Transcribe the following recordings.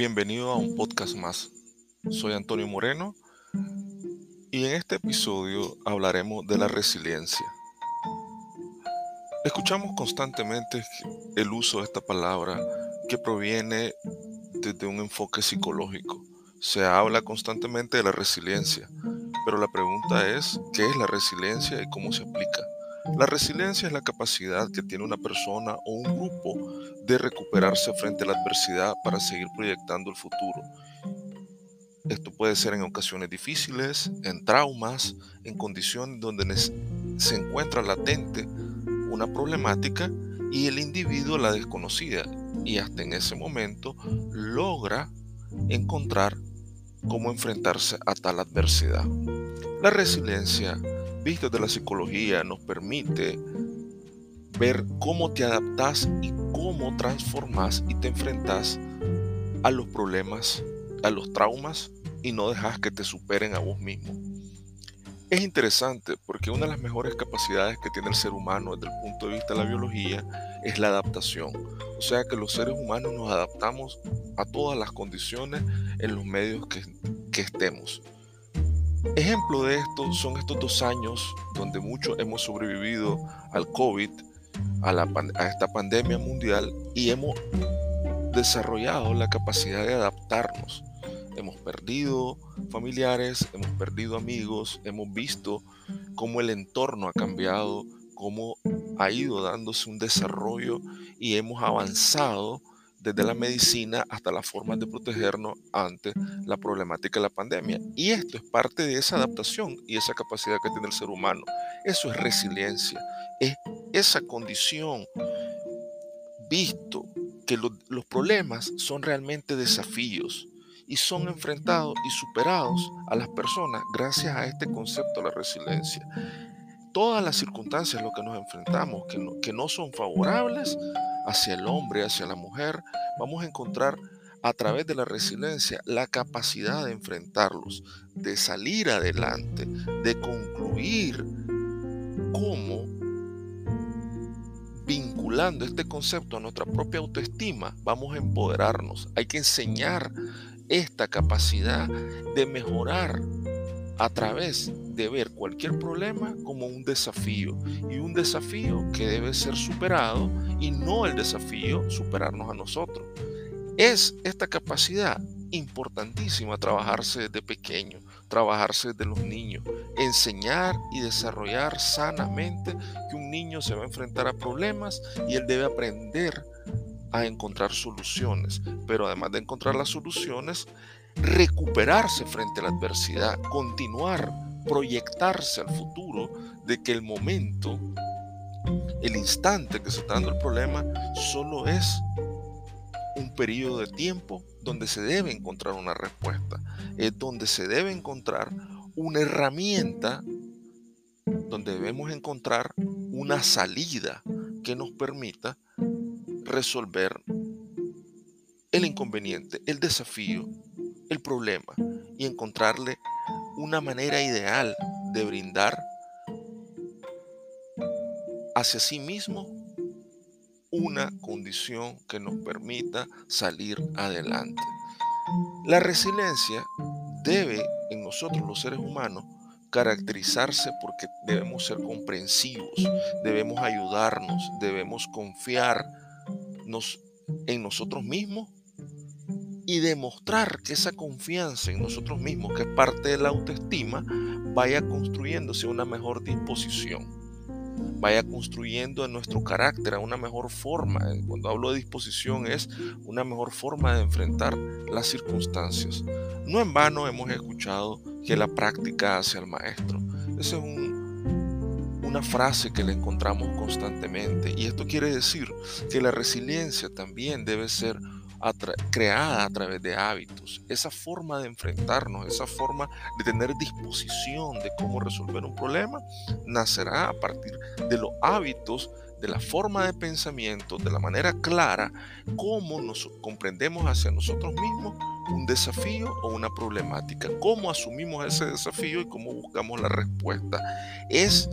Bienvenido a un podcast más. Soy Antonio Moreno y en este episodio hablaremos de la resiliencia. Escuchamos constantemente el uso de esta palabra que proviene desde un enfoque psicológico. Se habla constantemente de la resiliencia, pero la pregunta es, ¿qué es la resiliencia y cómo se aplica? La resiliencia es la capacidad que tiene una persona o un grupo de recuperarse frente a la adversidad para seguir proyectando el futuro. Esto puede ser en ocasiones difíciles, en traumas, en condiciones donde se encuentra latente una problemática y el individuo la desconocida y hasta en ese momento logra encontrar cómo enfrentarse a tal adversidad. La resiliencia vista de la psicología nos permite ver cómo te adaptas y cómo transformas y te enfrentas a los problemas, a los traumas y no dejas que te superen a vos mismo. Es interesante porque una de las mejores capacidades que tiene el ser humano desde el punto de vista de la biología es la adaptación. O sea que los seres humanos nos adaptamos a todas las condiciones en los medios que estemos. Ejemplo de esto son estos dos años donde muchos hemos sobrevivido al COVID, a, la, a esta pandemia mundial y hemos desarrollado la capacidad de adaptarnos. Hemos perdido familiares, hemos perdido amigos, hemos visto cómo el entorno ha cambiado, cómo ha ido dándose un desarrollo y hemos avanzado desde la medicina hasta las formas de protegernos ante la problemática de la pandemia. Y esto es parte de esa adaptación y esa capacidad que tiene el ser humano. Eso es resiliencia, es esa condición visto que los problemas son realmente desafíos y son enfrentados y superados a las personas gracias a este concepto de la resiliencia. Todas las circunstancias a las que nos enfrentamos que no, que no son favorables, hacia el hombre, hacia la mujer, vamos a encontrar a través de la resiliencia la capacidad de enfrentarlos, de salir adelante, de concluir cómo vinculando este concepto a nuestra propia autoestima, vamos a empoderarnos. Hay que enseñar esta capacidad de mejorar a través de ver cualquier problema como un desafío y un desafío que debe ser superado y no el desafío superarnos a nosotros. Es esta capacidad importantísima trabajarse desde pequeño, trabajarse desde los niños, enseñar y desarrollar sanamente que un niño se va a enfrentar a problemas y él debe aprender a encontrar soluciones, pero además de encontrar las soluciones, recuperarse frente a la adversidad, continuar proyectarse al futuro de que el momento, el instante que se está dando el problema, solo es un periodo de tiempo donde se debe encontrar una respuesta, es donde se debe encontrar una herramienta, donde debemos encontrar una salida que nos permita resolver el inconveniente, el desafío, el problema y encontrarle una manera ideal de brindar hacia sí mismo una condición que nos permita salir adelante. La resiliencia debe en nosotros los seres humanos caracterizarse porque debemos ser comprensivos, debemos ayudarnos, debemos confiar en nosotros mismos y demostrar que esa confianza en nosotros mismos, que es parte de la autoestima, vaya construyéndose una mejor disposición, vaya construyendo en nuestro carácter una mejor forma. Cuando hablo de disposición es una mejor forma de enfrentar las circunstancias. No en vano hemos escuchado que la práctica hace al maestro. Esa es una frase que le encontramos constantemente y esto quiere decir que la resiliencia también debe ser creada a través de hábitos. Esa forma de enfrentarnos, esa forma de tener disposición de cómo resolver un problema, nacerá a partir de los hábitos, de la forma de pensamiento, de la manera clara, cómo nos comprendemos hacia nosotros mismos un desafío o una problemática, cómo asumimos ese desafío y cómo buscamos la respuesta. Es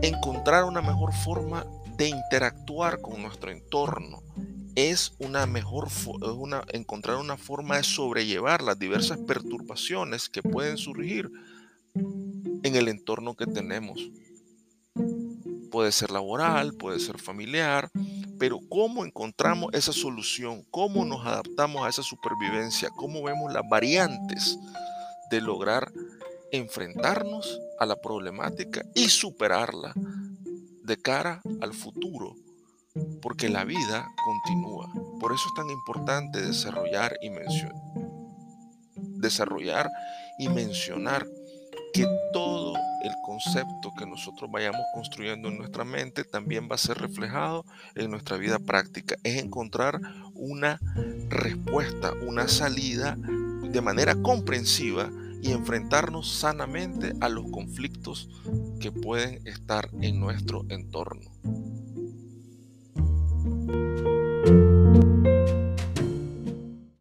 encontrar una mejor forma de interactuar con nuestro entorno es una mejor una, encontrar una forma de sobrellevar las diversas perturbaciones que pueden surgir en el entorno que tenemos. Puede ser laboral, puede ser familiar, pero ¿cómo encontramos esa solución? ¿Cómo nos adaptamos a esa supervivencia? ¿Cómo vemos las variantes de lograr enfrentarnos a la problemática y superarla de cara al futuro? Porque la vida continúa. Por eso es tan importante desarrollar y mencionar, desarrollar y mencionar que todo el concepto que nosotros vayamos construyendo en nuestra mente también va a ser reflejado en nuestra vida práctica. Es encontrar una respuesta, una salida de manera comprensiva y enfrentarnos sanamente a los conflictos que pueden estar en nuestro entorno.